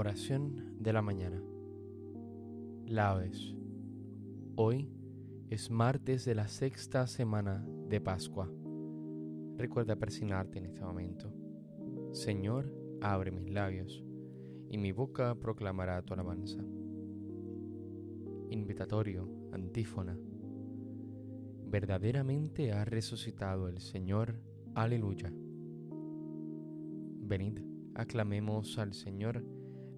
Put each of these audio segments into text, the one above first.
Oración de la mañana. Laudes. Hoy es martes de la sexta semana de Pascua. Recuerda persignarte en este momento. Señor, abre mis labios, y mi boca proclamará tu alabanza. Invitatorio, antífona. Verdaderamente ha resucitado el Señor. Aleluya. Venid, aclamemos al Señor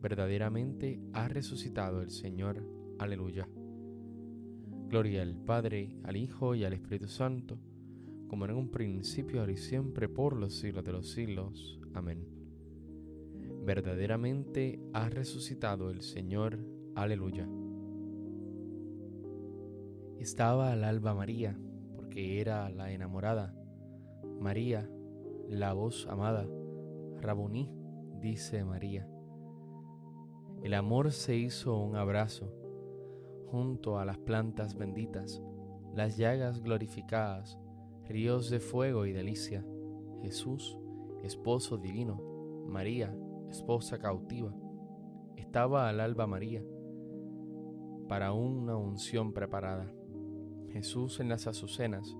verdaderamente ha resucitado el Señor. Aleluya. Gloria al Padre, al Hijo y al Espíritu Santo, como en un principio, ahora y siempre, por los siglos de los siglos. Amén. Verdaderamente ha resucitado el Señor. Aleluya. Estaba al alba María, porque era la enamorada. María, la voz amada. Rabuní, dice María. El amor se hizo un abrazo junto a las plantas benditas, las llagas glorificadas, ríos de fuego y delicia. Jesús, esposo divino, María, esposa cautiva, estaba al alba María para una unción preparada. Jesús en las azucenas,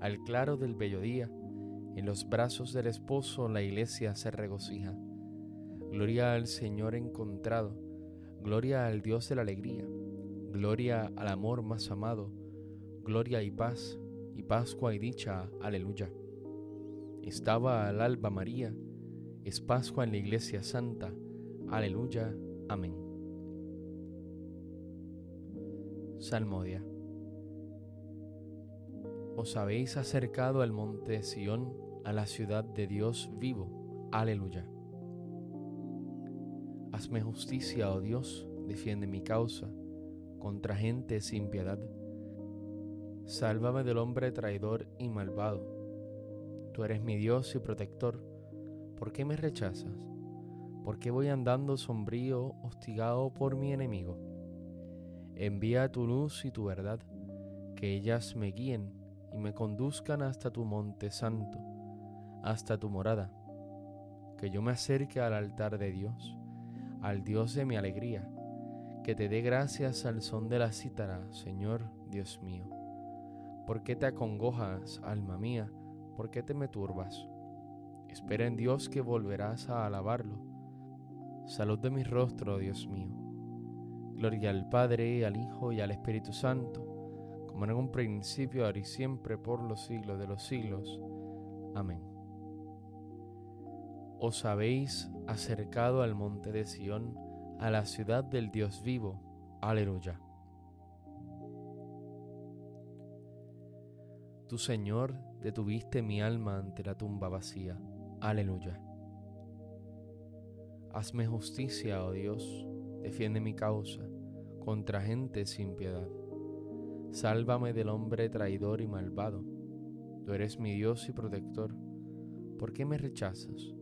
al claro del día, en los brazos del esposo la iglesia se regocija. Gloria al Señor encontrado, gloria al Dios de la alegría, gloria al amor más amado, gloria y paz, y Pascua y dicha, aleluya. Estaba al alba María, es Pascua en la iglesia santa, aleluya, amén. Salmodia. Os habéis acercado al monte Sión, a la ciudad de Dios vivo, aleluya. Hazme justicia, oh Dios, defiende mi causa contra gente sin piedad. Sálvame del hombre traidor y malvado. Tú eres mi Dios y protector. ¿Por qué me rechazas? ¿Por qué voy andando sombrío, hostigado por mi enemigo? Envía tu luz y tu verdad, que ellas me guíen y me conduzcan hasta tu monte santo, hasta tu morada, que yo me acerque al altar de Dios, al Dios de mi alegría, que te dé gracias al son de la cítara, Señor Dios mío. ¿Por qué te acongojas, alma mía? ¿Por qué te me turbas? Espera en Dios que volverás a alabarlo. Salud de mi rostro, Dios mío. Gloria al Padre, al Hijo y al Espíritu Santo, como en un principio, ahora y siempre, por los siglos de los siglos. Amén. Os habéis acercado al monte de Sión, a la ciudad del Dios vivo. Aleluya. Tu Señor detuviste mi alma ante la tumba vacía. Aleluya. Hazme justicia, oh Dios, defiende mi causa contra gente sin piedad. Sálvame del hombre traidor y malvado. Tú eres mi Dios y protector. ¿Por qué me rechazas?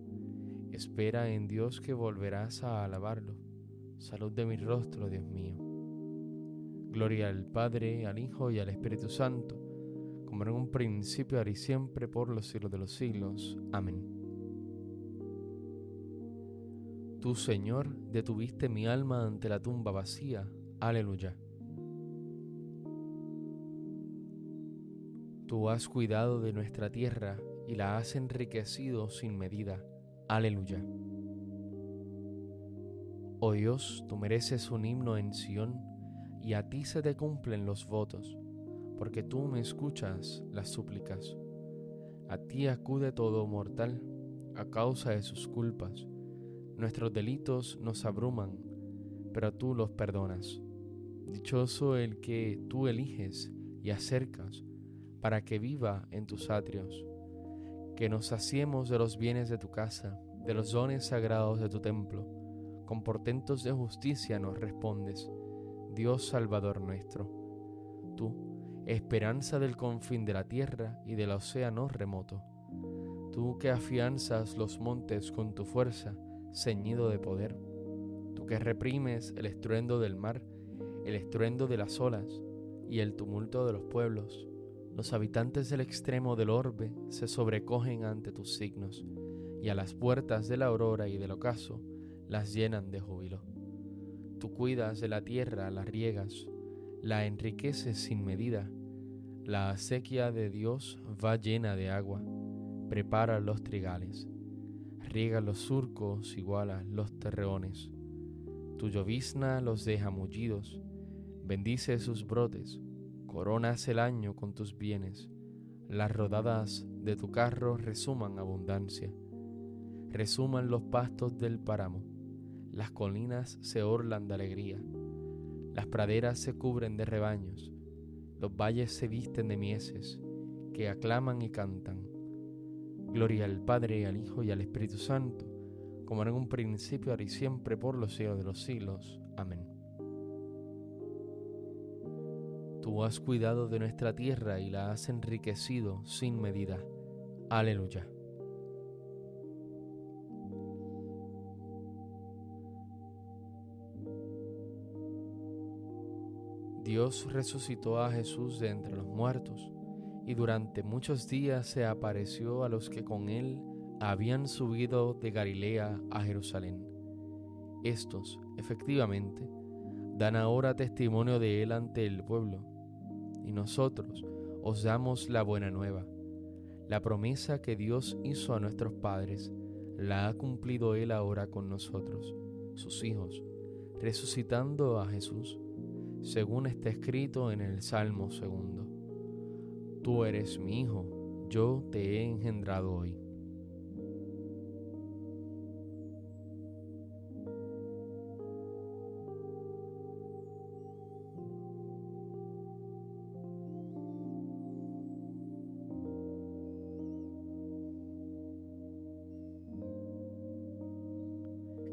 Espera en Dios que volverás a alabarlo. Salud de mi rostro, Dios mío. Gloria al Padre, al Hijo y al Espíritu Santo como en un principio, ahora y siempre, por los siglos de los siglos. Amén. Tú, Señor, detuviste mi alma ante la tumba vacía. Aleluya. Tú has cuidado de nuestra tierra y la has enriquecido sin medida. Aleluya. Oh Dios, tú mereces un himno en Sión y a ti se te cumplen los votos porque tú me escuchas las súplicas. A ti acude todo mortal a causa de sus culpas. Nuestros delitos nos abruman, pero tú los perdonas. Dichoso el que tú eliges y acercas para que viva en tus atrios. Que nos saciemos de los bienes de tu casa, de los dones sagrados de tu templo. Con portentos de justicia nos respondes, Dios Salvador nuestro. Tú, esperanza del confín de la tierra y del océano remoto. Tú que afianzas los montes con tu fuerza, ceñido de poder. Tú que reprimes el estruendo del mar, el estruendo de las olas y el tumulto de los pueblos. Los habitantes del extremo del orbe se sobrecogen ante tus signos, y a las puertas de la aurora y del ocaso las llenan de júbilo. Tú cuidas de la tierra, la riegas, la enriqueces sin medida. La acequia de Dios va llena de agua, prepara los trigales, riega los surcos, iguala los terreones. Tu llovizna los deja mullidos, bendice sus brotes, coronas el año con tus bienes. Las rodadas de tu carro resuman abundancia, resuman los pastos del páramo, las colinas se orlan de alegría las praderas se cubren de rebaños, los valles se visten de mieses, que aclaman y cantan. Gloria al Padre, al Hijo y al Espíritu Santo, como en un principio, ahora y siempre, por los siglos de los siglos. Amén. Tú has cuidado de nuestra tierra y la has enriquecido sin medida. Aleluya. Dios resucitó a Jesús de entre los muertos y durante muchos días se apareció a los que con él habían subido de Galilea a Jerusalén. Estos, efectivamente, dan ahora testimonio de él ante el pueblo, y nosotros os damos la buena nueva. La promesa que Dios hizo a nuestros padres la ha cumplido él ahora con nosotros, sus hijos, resucitando a Jesús según está escrito en el Salmo segundo. Tú eres mi hijo, yo te he engendrado hoy.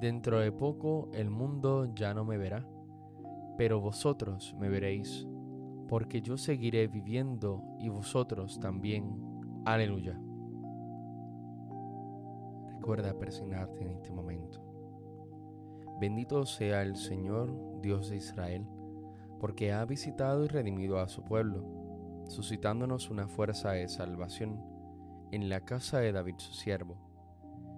Dentro de poco el mundo ya no me verá, pero vosotros me veréis, porque yo seguiré viviendo y vosotros también. Aleluya. Recuerda persignarte en este momento. Bendito sea el Señor, Dios de Israel, porque ha visitado y redimido a su pueblo, suscitándonos una fuerza de salvación en la casa de David su siervo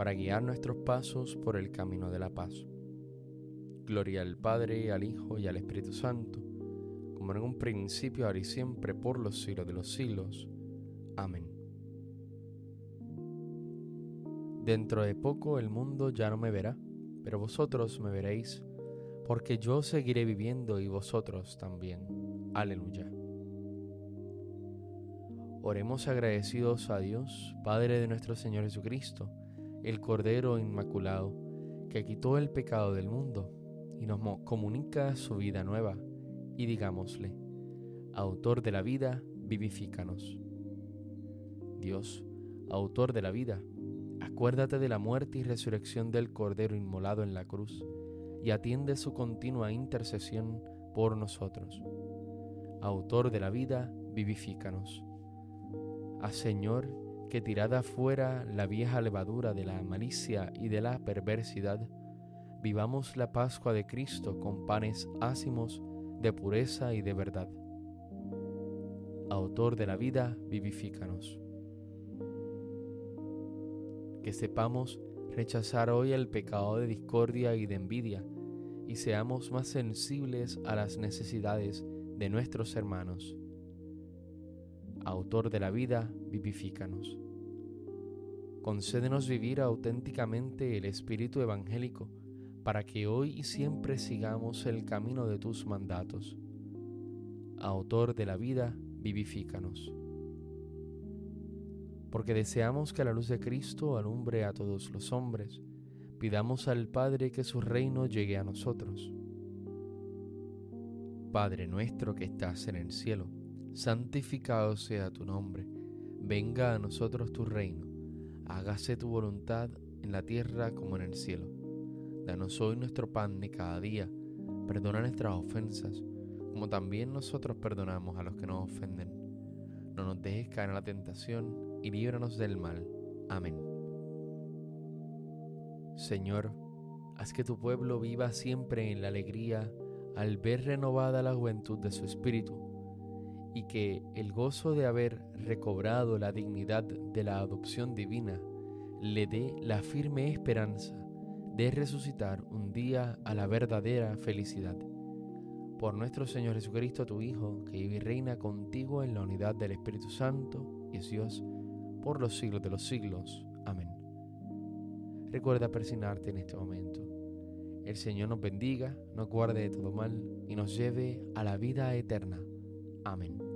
para guiar nuestros pasos por el camino de la paz. Gloria al Padre, al Hijo y al Espíritu Santo, como en un principio, ahora y siempre, por los siglos de los siglos. Amén. Dentro de poco el mundo ya no me verá, pero vosotros me veréis, porque yo seguiré viviendo y vosotros también. Aleluya. Oremos agradecidos a Dios, Padre de nuestro Señor Jesucristo, el Cordero Inmaculado, que quitó el pecado del mundo y nos comunica su vida nueva, y digámosle, Autor de la vida, vivifícanos. Dios, Autor de la vida, acuérdate de la muerte y resurrección del Cordero inmolado en la cruz, y atiende su continua intercesión por nosotros. Autor de la vida, vivifícanos. A Señor, que tirada fuera la vieja levadura de la malicia y de la perversidad, vivamos la Pascua de Cristo con panes ácimos de pureza y de verdad. Autor de la vida, vivifícanos. Que sepamos rechazar hoy el pecado de discordia y de envidia y seamos más sensibles a las necesidades de nuestros hermanos autor de la vida, vivifícanos. Concédenos vivir auténticamente el espíritu evangélico, para que hoy y siempre sigamos el camino de tus mandatos. Autor de la vida, vivifícanos. Porque deseamos que la luz de Cristo alumbre a todos los hombres, pidamos al Padre que su reino llegue a nosotros. Padre nuestro que estás en el cielo, santificado sea tu nombre, venga a nosotros tu reino, hágase tu voluntad en la tierra como en el cielo. Danos hoy nuestro pan de cada día, perdona nuestras ofensas, como también nosotros perdonamos a los que nos ofenden. No nos dejes caer en la tentación y líbranos del mal. Amén. Señor, haz que tu pueblo viva siempre en la alegría al ver renovada la juventud de su espíritu y que el gozo de haber recobrado la dignidad de la adopción divina le dé la firme esperanza de resucitar un día a la verdadera felicidad. Por nuestro Señor Jesucristo, tu Hijo, que vive y reina contigo en la unidad del Espíritu Santo, y es Dios, por los siglos de los siglos. Amén. Recuerda persignarte en este momento. El Señor nos bendiga, nos guarde de todo mal y nos lleve a la vida eterna. Amén.